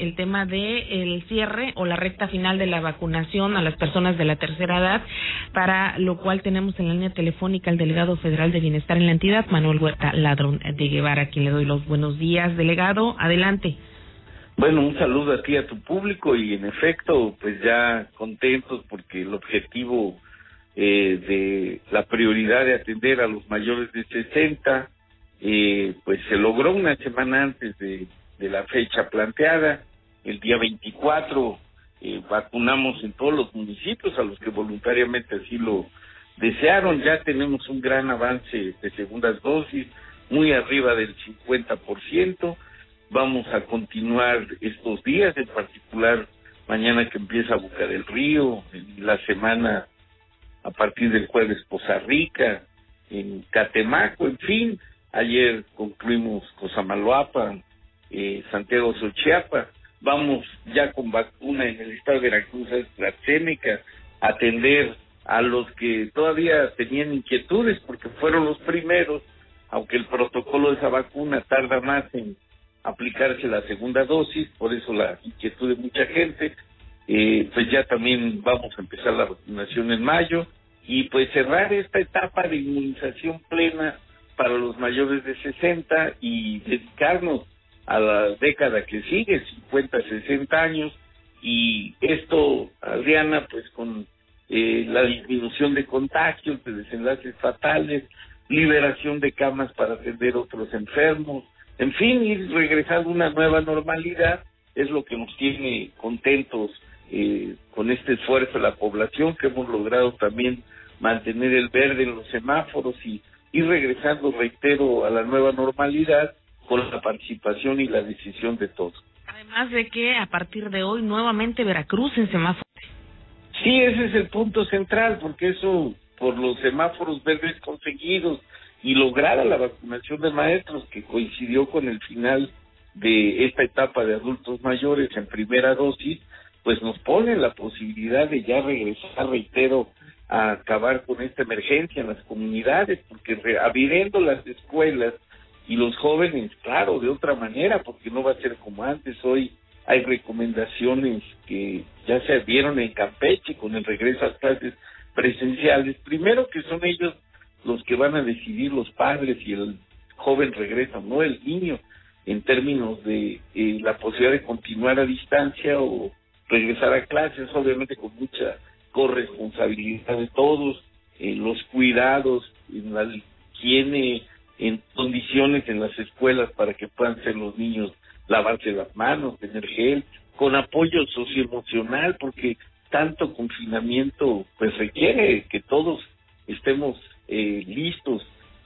el tema de el cierre o la recta final de la vacunación a las personas de la tercera edad, para lo cual tenemos en la línea telefónica al delegado federal de bienestar en la entidad, Manuel Huerta Ladrón de Guevara, quien le doy los buenos días. Delegado, adelante. Bueno, un saludo a ti, a tu público y en efecto, pues ya contentos porque el objetivo eh, de la prioridad de atender a los mayores de 60, eh, pues se logró una semana antes de, de la fecha planteada. El día 24 eh, vacunamos en todos los municipios a los que voluntariamente así lo desearon. Ya tenemos un gran avance de segundas dosis, muy arriba del 50%. Vamos a continuar estos días, en particular mañana que empieza a buscar el Río, en la semana a partir del jueves Poza Rica, en Catemaco, en fin. Ayer concluimos Cosamaloapa, eh, Santiago Sochiapa. Vamos ya con vacuna en el estado de Veracruz, AstraZeneca, a atender a los que todavía tenían inquietudes porque fueron los primeros, aunque el protocolo de esa vacuna tarda más en aplicarse la segunda dosis, por eso la inquietud de mucha gente. Eh, pues ya también vamos a empezar la vacunación en mayo y pues cerrar esta etapa de inmunización plena para los mayores de 60 y dedicarnos a la década que sigue, 50, 60 años, y esto, Adriana, pues con eh, la disminución de contagios, de desenlaces fatales, liberación de camas para atender otros enfermos, en fin, ir regresando a una nueva normalidad es lo que nos tiene contentos eh, con este esfuerzo de la población que hemos logrado también mantener el verde en los semáforos y ir regresando, reitero, a la nueva normalidad con la participación y la decisión de todos. Además de que a partir de hoy nuevamente Veracruz en semáforos. Sí, ese es el punto central, porque eso por los semáforos verdes conseguidos y lograda la vacunación de maestros que coincidió con el final de esta etapa de adultos mayores en primera dosis, pues nos pone la posibilidad de ya regresar, reitero, a acabar con esta emergencia en las comunidades, porque abriendo las escuelas y los jóvenes, claro, de otra manera, porque no va a ser como antes. Hoy hay recomendaciones que ya se vieron en Campeche con el regreso a clases presenciales. Primero que son ellos los que van a decidir los padres si el joven regresa no el niño en términos de eh, la posibilidad de continuar a distancia o regresar a clases, obviamente con mucha corresponsabilidad de todos, en los cuidados, en la higiene, en condiciones en las escuelas para que puedan ser los niños lavarse las manos, tener gel, con apoyo socioemocional, porque tanto confinamiento pues requiere que todos estemos eh, listos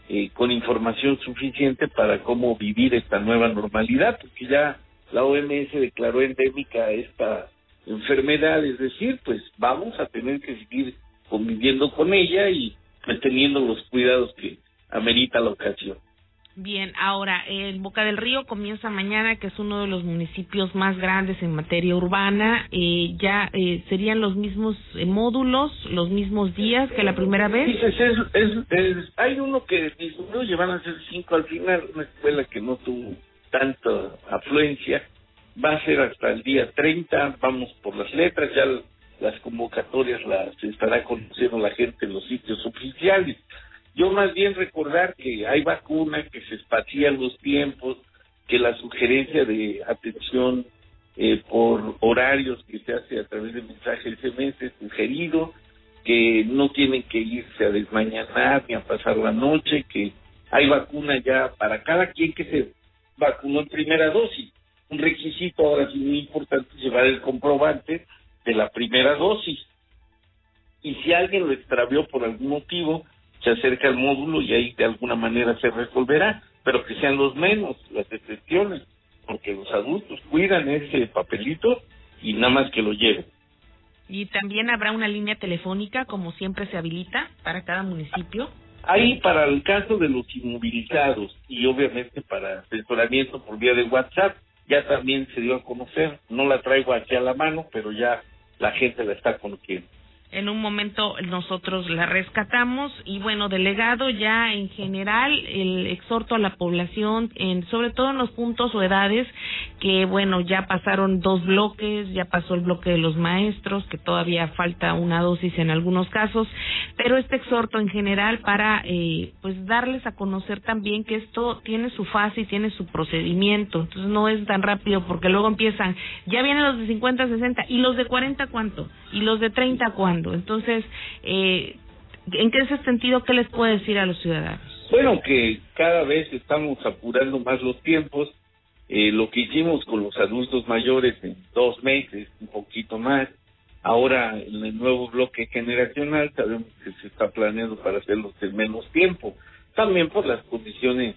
eh, con información suficiente para cómo vivir esta nueva normalidad, porque ya la OMS declaró endémica esta enfermedad, es decir, pues vamos a tener que seguir conviviendo con ella y teniendo los cuidados que amerita la ocasión. Bien, ahora, el Boca del Río comienza mañana, que es uno de los municipios más grandes en materia urbana. Eh, ¿Ya eh, serían los mismos eh, módulos, los mismos días que la primera vez? es, hay uno que disminuye, van a ser cinco al final, una escuela que no tuvo tanta afluencia va a ser hasta el día 30, vamos por las letras, ya las convocatorias las estará conociendo la gente en los sitios oficiales. Yo más bien recordar que hay vacuna, que se espacían los tiempos, que la sugerencia de atención eh, por horarios que se hace a través de mensajes SMS sugerido, que no tienen que irse a desmañanar ni a pasar la noche, que hay vacuna ya para cada quien que se vacunó en primera dosis un requisito ahora sí muy importante llevar el comprobante de la primera dosis. Y si alguien lo extravió por algún motivo, se acerca al módulo y ahí de alguna manera se resolverá, pero que sean los menos las excepciones, porque los adultos cuidan ese papelito y nada más que lo lleven. ¿Y también habrá una línea telefónica, como siempre se habilita, para cada municipio? Ahí para el caso de los inmovilizados y obviamente para asesoramiento por vía de WhatsApp, ya también se dio a conocer, no la traigo aquí a la mano, pero ya la gente la está conociendo. En un momento nosotros la rescatamos y bueno, delegado ya en general el exhorto a la población, en, sobre todo en los puntos o edades que bueno, ya pasaron dos bloques, ya pasó el bloque de los maestros, que todavía falta una dosis en algunos casos, pero este exhorto en general para eh, pues darles a conocer también que esto tiene su fase y tiene su procedimiento, entonces no es tan rápido porque luego empiezan, ya vienen los de 50, 60 y los de 40 cuánto y los de 30 cuándo, entonces eh, ¿en qué ese sentido qué les puede decir a los ciudadanos? Bueno, que cada vez estamos apurando más los tiempos eh, lo que hicimos con los adultos mayores en dos meses, un poquito más, ahora en el nuevo bloque generacional sabemos que se está planeando para hacerlo en menos tiempo, también por las condiciones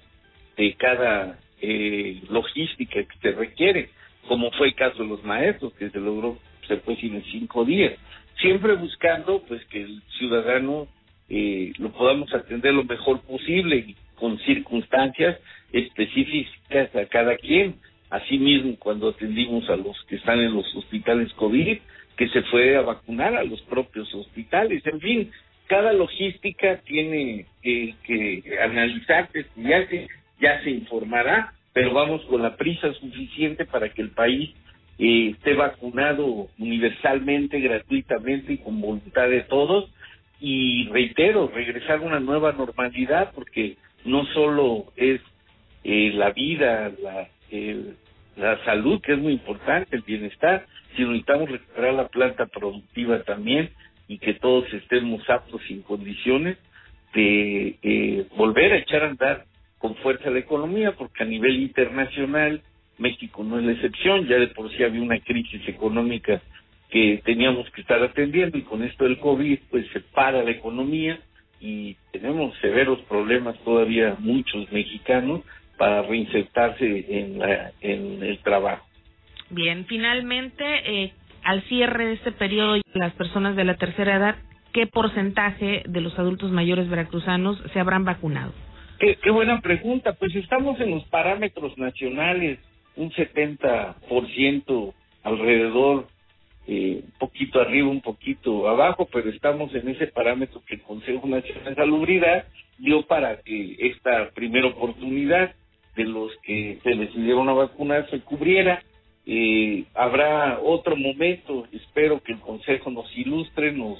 de cada eh, logística que se requiere, como fue el caso de los maestros, que se logró, se decir, en cinco días, siempre buscando pues que el ciudadano eh, lo podamos atender lo mejor posible y con circunstancias específicas a cada quien. Asimismo, cuando atendimos a los que están en los hospitales COVID, que se fue a vacunar a los propios hospitales. En fin, cada logística tiene que, que analizarse, estudiarse, ya se informará, pero vamos con la prisa suficiente para que el país eh, esté vacunado universalmente, gratuitamente y con voluntad de todos. Y reitero, regresar a una nueva normalidad, porque no solo es eh, la vida, la, la salud, que es muy importante, el bienestar, sino necesitamos recuperar la planta productiva también y que todos estemos aptos y en condiciones de eh, volver a echar a andar con fuerza la economía, porque a nivel internacional México no es la excepción, ya de por sí había una crisis económica que teníamos que estar atendiendo y con esto del COVID pues se para la economía y tenemos severos problemas todavía muchos mexicanos para reinsertarse en, la, en el trabajo. Bien, finalmente, eh, al cierre de este periodo, las personas de la tercera edad, ¿qué porcentaje de los adultos mayores veracruzanos se habrán vacunado? Qué, qué buena pregunta. Pues estamos en los parámetros nacionales, un 70% alrededor, eh, un poquito arriba, un poquito abajo, pero estamos en ese parámetro que el Consejo Nacional de Salubridad dio para que esta primera oportunidad de los que se decidieron a vacunar se cubriera. Eh, habrá otro momento, espero que el Consejo nos ilustre, nos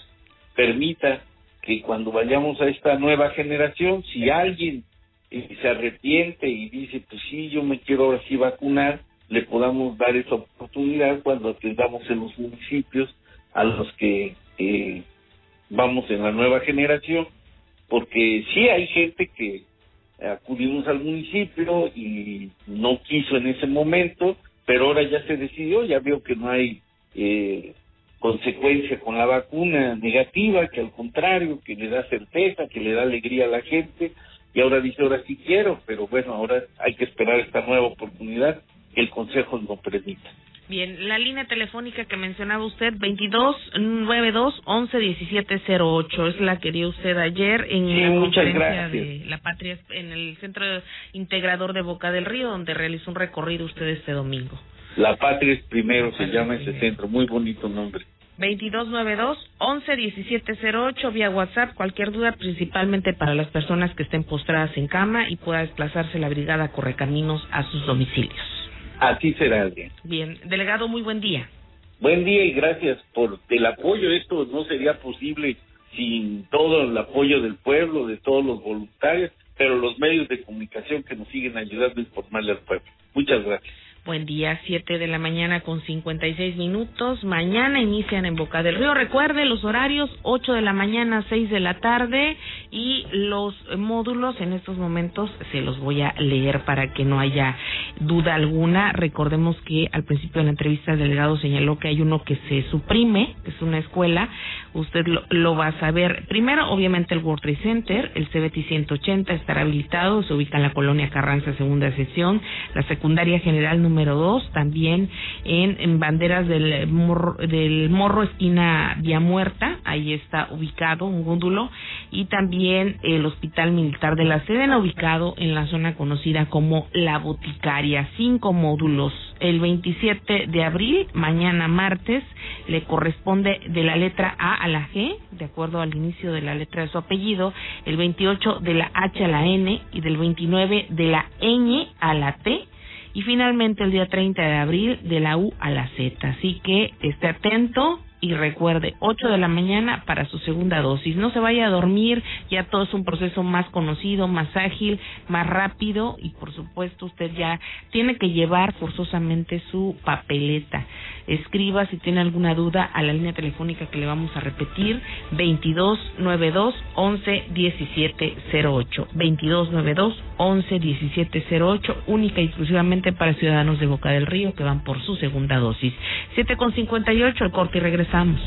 permita que cuando vayamos a esta nueva generación, si alguien eh, se arrepiente y dice, pues sí, yo me quiero ahora vacunar, le podamos dar esa oportunidad cuando atendamos en los municipios a los que vamos en la nueva generación, porque sí hay gente que acudimos al municipio y no quiso en ese momento, pero ahora ya se decidió, ya veo que no hay eh, consecuencia con la vacuna negativa, que al contrario, que le da certeza, que le da alegría a la gente, y ahora dice, ahora sí quiero, pero bueno, ahora hay que esperar esta nueva oportunidad el Consejo nos permita. Bien, la línea telefónica que mencionaba usted, 2292-111708, es la que dio usted ayer en la conferencia de la Patria, en el Centro Integrador de Boca del Río, donde realizó un recorrido usted este domingo. La Patria es primero, se llama ese centro, muy bonito nombre. 2292-111708 vía WhatsApp. Cualquier duda, principalmente para las personas que estén postradas en cama y pueda desplazarse la brigada Correcaminos a sus domicilios. Así será, Adrián. Bien, delegado, muy buen día. Buen día y gracias por el apoyo. Esto no sería posible sin todo el apoyo del pueblo, de todos los voluntarios, pero los medios de comunicación que nos siguen ayudando a informarle al pueblo. Muchas gracias. Buen día, siete de la mañana con cincuenta y seis minutos. Mañana inician en Boca del Río. Recuerde los horarios, ocho de la mañana, seis de la tarde. Y los módulos en estos momentos se los voy a leer para que no haya duda alguna. Recordemos que al principio de la entrevista el delegado señaló que hay uno que se suprime, que es una escuela. Usted lo, lo va a saber. Primero, obviamente, el World Trade Center, el CBT 180 estará habilitado. Se ubica en la colonia Carranza, segunda sesión. La secundaria general número número 2, también en, en banderas del morro, del morro esquina Vía Muerta, ahí está ubicado un góndulo, y también el Hospital Militar de la Sedena, ubicado en la zona conocida como La Boticaria. Cinco módulos. El 27 de abril, mañana martes, le corresponde de la letra A a la G, de acuerdo al inicio de la letra de su apellido, el 28 de la H a la N y del 29 de la Ñ a la T y finalmente el día 30 de abril de la U a la Z. Así que esté atento y recuerde, 8 de la mañana para su segunda dosis. No se vaya a dormir, ya todo es un proceso más conocido, más ágil, más rápido y por supuesto usted ya tiene que llevar forzosamente su papeleta. Escriba si tiene alguna duda a la línea telefónica que le vamos a repetir, 2292 11 1708. 2292 11 1708, única y exclusivamente para ciudadanos de Boca del Río que van por su segunda dosis. 7 con 58, el corte y regresamos.